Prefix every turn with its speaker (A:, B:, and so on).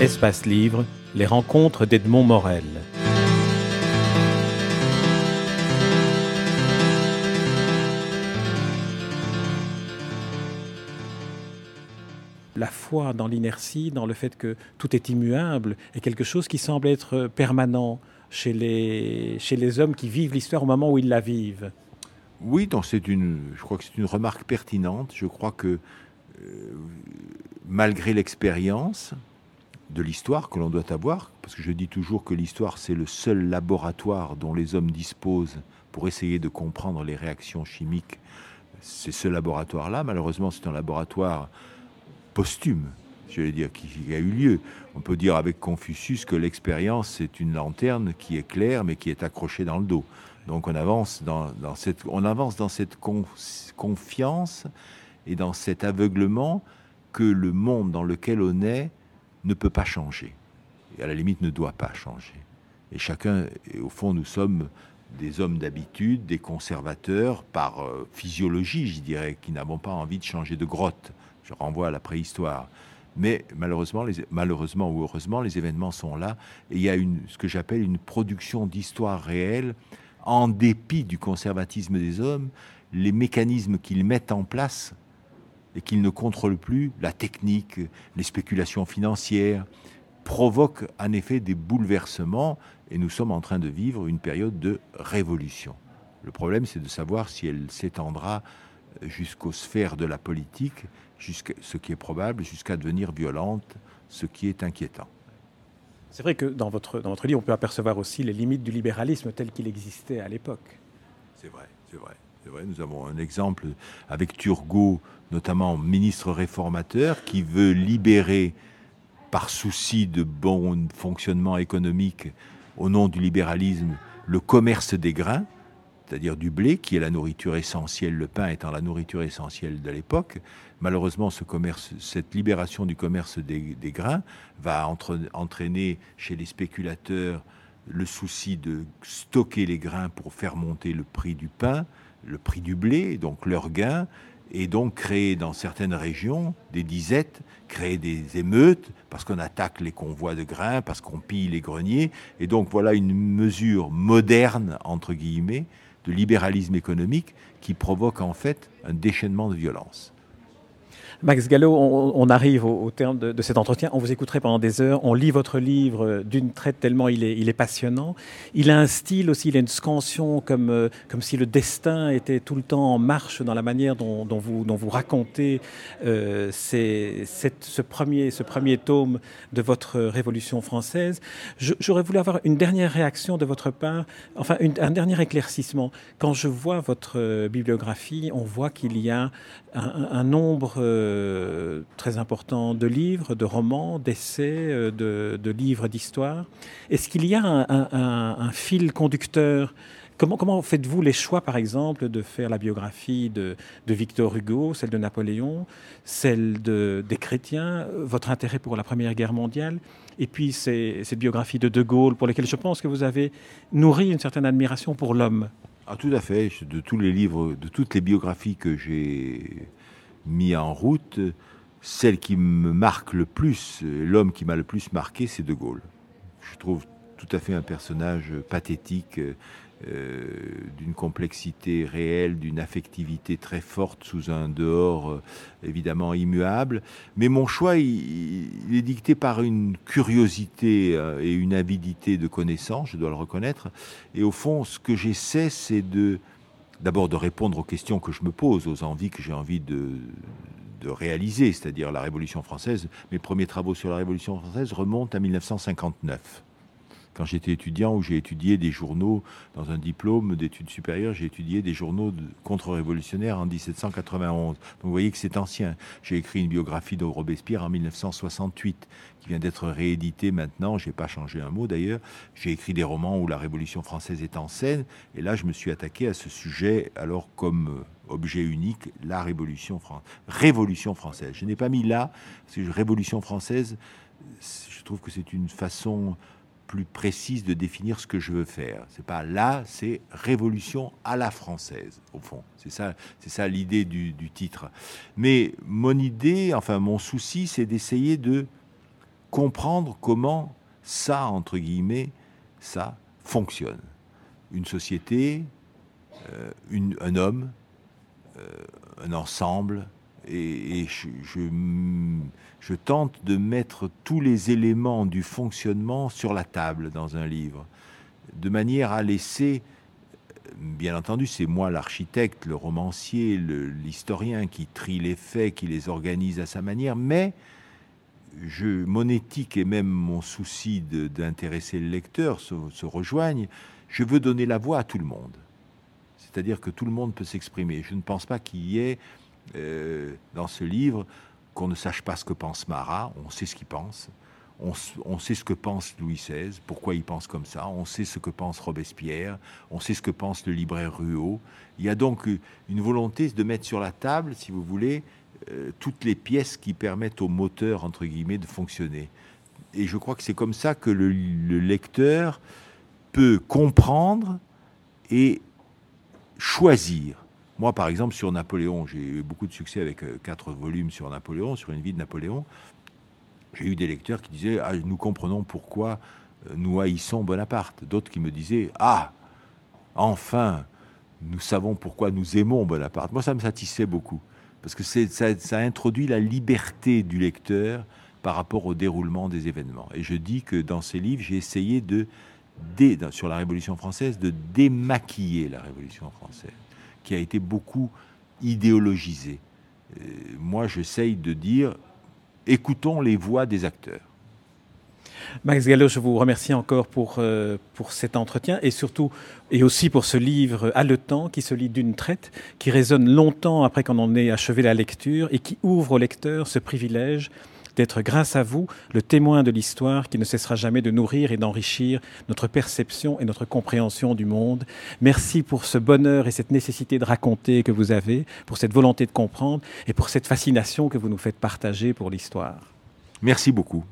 A: Espace Livre, les rencontres d'Edmond Morel. La foi dans l'inertie, dans le fait que tout est immuable, est quelque chose qui semble être permanent chez les, chez les hommes qui vivent l'histoire au moment où ils la vivent.
B: Oui, donc c'est une, je crois que c'est une remarque pertinente. Je crois que euh, malgré l'expérience de l'histoire que l'on doit avoir, parce que je dis toujours que l'histoire c'est le seul laboratoire dont les hommes disposent pour essayer de comprendre les réactions chimiques, c'est ce laboratoire-là. Malheureusement, c'est un laboratoire posthume, je vais dire, qui, a eu lieu. On peut dire avec Confucius que l'expérience, c'est une lanterne qui est claire, mais qui est accrochée dans le dos. Donc on avance dans, dans cette, on avance dans cette confiance et dans cet aveuglement que le monde dans lequel on est ne peut pas changer. Et à la limite ne doit pas changer. Et chacun, et au fond, nous sommes des hommes d'habitude, des conservateurs par euh, physiologie, je dirais, qui n'avons pas envie de changer de grotte. Je renvoie à la préhistoire. Mais malheureusement, malheureusement ou heureusement, les événements sont là et il y a une, ce que j'appelle une production d'histoire réelle en dépit du conservatisme des hommes, les mécanismes qu'ils mettent en place et qu'ils ne contrôlent plus, la technique, les spéculations financières, provoquent en effet des bouleversements et nous sommes en train de vivre une période de révolution. Le problème, c'est de savoir si elle s'étendra jusqu'aux sphères de la politique, ce qui est probable, jusqu'à devenir violente, ce qui est inquiétant.
A: C'est vrai que dans votre, dans votre livre, on peut apercevoir aussi les limites du libéralisme tel qu'il existait à l'époque.
B: C'est vrai, c'est vrai. Vrai, nous avons un exemple avec Turgot, notamment ministre réformateur, qui veut libérer, par souci de bon fonctionnement économique, au nom du libéralisme, le commerce des grains, c'est-à-dire du blé, qui est la nourriture essentielle, le pain étant la nourriture essentielle de l'époque. Malheureusement, cette libération du commerce des, grains va entraîner chez les spéculateurs le souci de stocker les grains pour faire monter le prix du pain, le prix du blé, donc leur gain, et donc créer dans certaines régions des disettes, créer des émeutes, parce qu'on attaque les convois de grains, parce qu'on pille les greniers. Et donc voilà une mesure moderne, entre guillemets, de libéralisme économique qui provoque en fait un déchaînement de violence.
A: Max Gallo, on, arrive au, terme de, cet entretien. On vous écouterait pendant des heures. On lit votre livre d'une traite tellement il est, passionnant. Il a un style aussi, il a une scansion comme, euh, comme si le destin était tout le temps en marche dans la manière dont, vous, dont vous racontez euh, ces, ce, premier, ce premier tome de votre Révolution française. J'aurais voulu avoir une dernière réaction de votre part, enfin un dernier éclaircissement. Quand je vois votre euh, bibliographie, on voit qu'il y a un nombre euh, très important de livres, de romans, d'essais, euh, de, livres d'histoire. Est-ce qu'il y a un, fil conducteur? Comment, faites-vous les choix, par exemple, de faire la biographie de, Victor Hugo, celle de Napoléon, celle de, des chrétiens, votre intérêt pour la Première Guerre mondiale, et puis ces biographies de De Gaulle, pour lesquelles je pense que vous avez nourri une certaine admiration pour l'homme?
B: Ah, Tout à fait. De tous les livres, de toutes les biographies que j'ai mis en route, celle qui me marque le plus, l'homme qui m'a le plus marqué, c'est De Gaulle. Je trouve tout à fait un personnage pathétique, euh, d'une complexité réelle, d'une affectivité très forte sous un dehors euh, évidemment immuable. Mais mon choix, il, est dicté par une curiosité euh, et une avidité de connaissance, je dois le reconnaître. Et au fond, ce que j'essaie, c'est de d'abord de répondre aux questions que je me pose, aux envies que j'ai envie de, réaliser, c'est-à-dire la Révolution française. Mes premiers travaux sur la Révolution française remontent à 1959. Quand j'étais étudiant, où j'ai étudié des journaux, dans un diplôme d'études supérieures, j'ai étudié des journaux contre-révolutionnaires en 1791. Donc vous voyez que c'est ancien. J'ai écrit une biographie de Robespierre en 1968, qui vient d'être rééditée maintenant. J'ai pas changé un mot d'ailleurs. J'ai écrit des romans où la Révolution française est en scène. Et là, je me suis attaqué à ce sujet, alors comme objet unique, la Révolution, Fran Révolution française. Je n'ai pas mis là, parce que Révolution française, je trouve que c'est une façon plus précise de définir ce que je veux faire. C'est pas là, c'est révolution à la française au fond. C'est ça, c'est ça l'idée du, titre. Mais mon idée, enfin mon souci, c'est d'essayer de comprendre comment ça, entre guillemets, ça fonctionne. Une société, euh, un homme, euh, un ensemble, et, je, tente de mettre tous les éléments du fonctionnement sur la table dans un livre, de manière à laisser, bien entendu, c'est moi l'architecte, le romancier, l'historien qui trie les faits, qui les organise à sa manière, mais je, mon éthique et même mon souci d'intéresser le lecteur se, se rejoignent. Je veux donner la voix à tout le monde. C'est-à-dire que tout le monde peut s'exprimer. Je ne pense pas qu'il y ait euh, dans ce livre qu'on ne sache pas ce que pense Marat. On sait ce qu'il pense. On, sait ce que pense Louis XVI, pourquoi il pense comme ça. On sait ce que pense Robespierre. On sait ce que pense le libraire Ruot. Il y a donc une volonté de mettre sur la table, si vous voulez, euh, toutes les pièces qui permettent au moteur, entre guillemets, de fonctionner. Et je crois que c'est comme ça que le lecteur peut comprendre et choisir. Moi, par exemple, sur Napoléon, j'ai eu beaucoup de succès avec euh, quatre volumes sur Napoléon, sur une vie de Napoléon. J'ai eu des lecteurs qui disaient ah, Nous comprenons pourquoi euh, nous haïssons Bonaparte. D'autres qui me disaient Ah, enfin, nous savons pourquoi nous aimons Bonaparte. Moi, ça me satisfait beaucoup, parce que ça, ça introduit la liberté du lecteur par rapport au déroulement des événements. Et je dis que dans ces livres, j'ai essayé de sur la Révolution française, de démaquiller la Révolution française, qui a été beaucoup idéologisée. Euh, moi, j'essaye de dire, écoutons les voix des acteurs.
A: Max Gallo, je vous remercie encore pour, euh, pour cet entretien et surtout, et aussi pour ce livre haletant qui se lit d'une traite, qui résonne longtemps après qu'on en ait achevé la lecture et qui ouvre au lecteur ce privilège d'être grâce à vous le témoin de l'histoire qui ne cessera jamais de nourrir et d'enrichir notre perception et notre compréhension du monde. Merci pour ce bonheur et cette nécessité de raconter que vous avez, pour cette volonté de comprendre et pour cette fascination que vous nous faites partager pour l'histoire.
B: Merci beaucoup.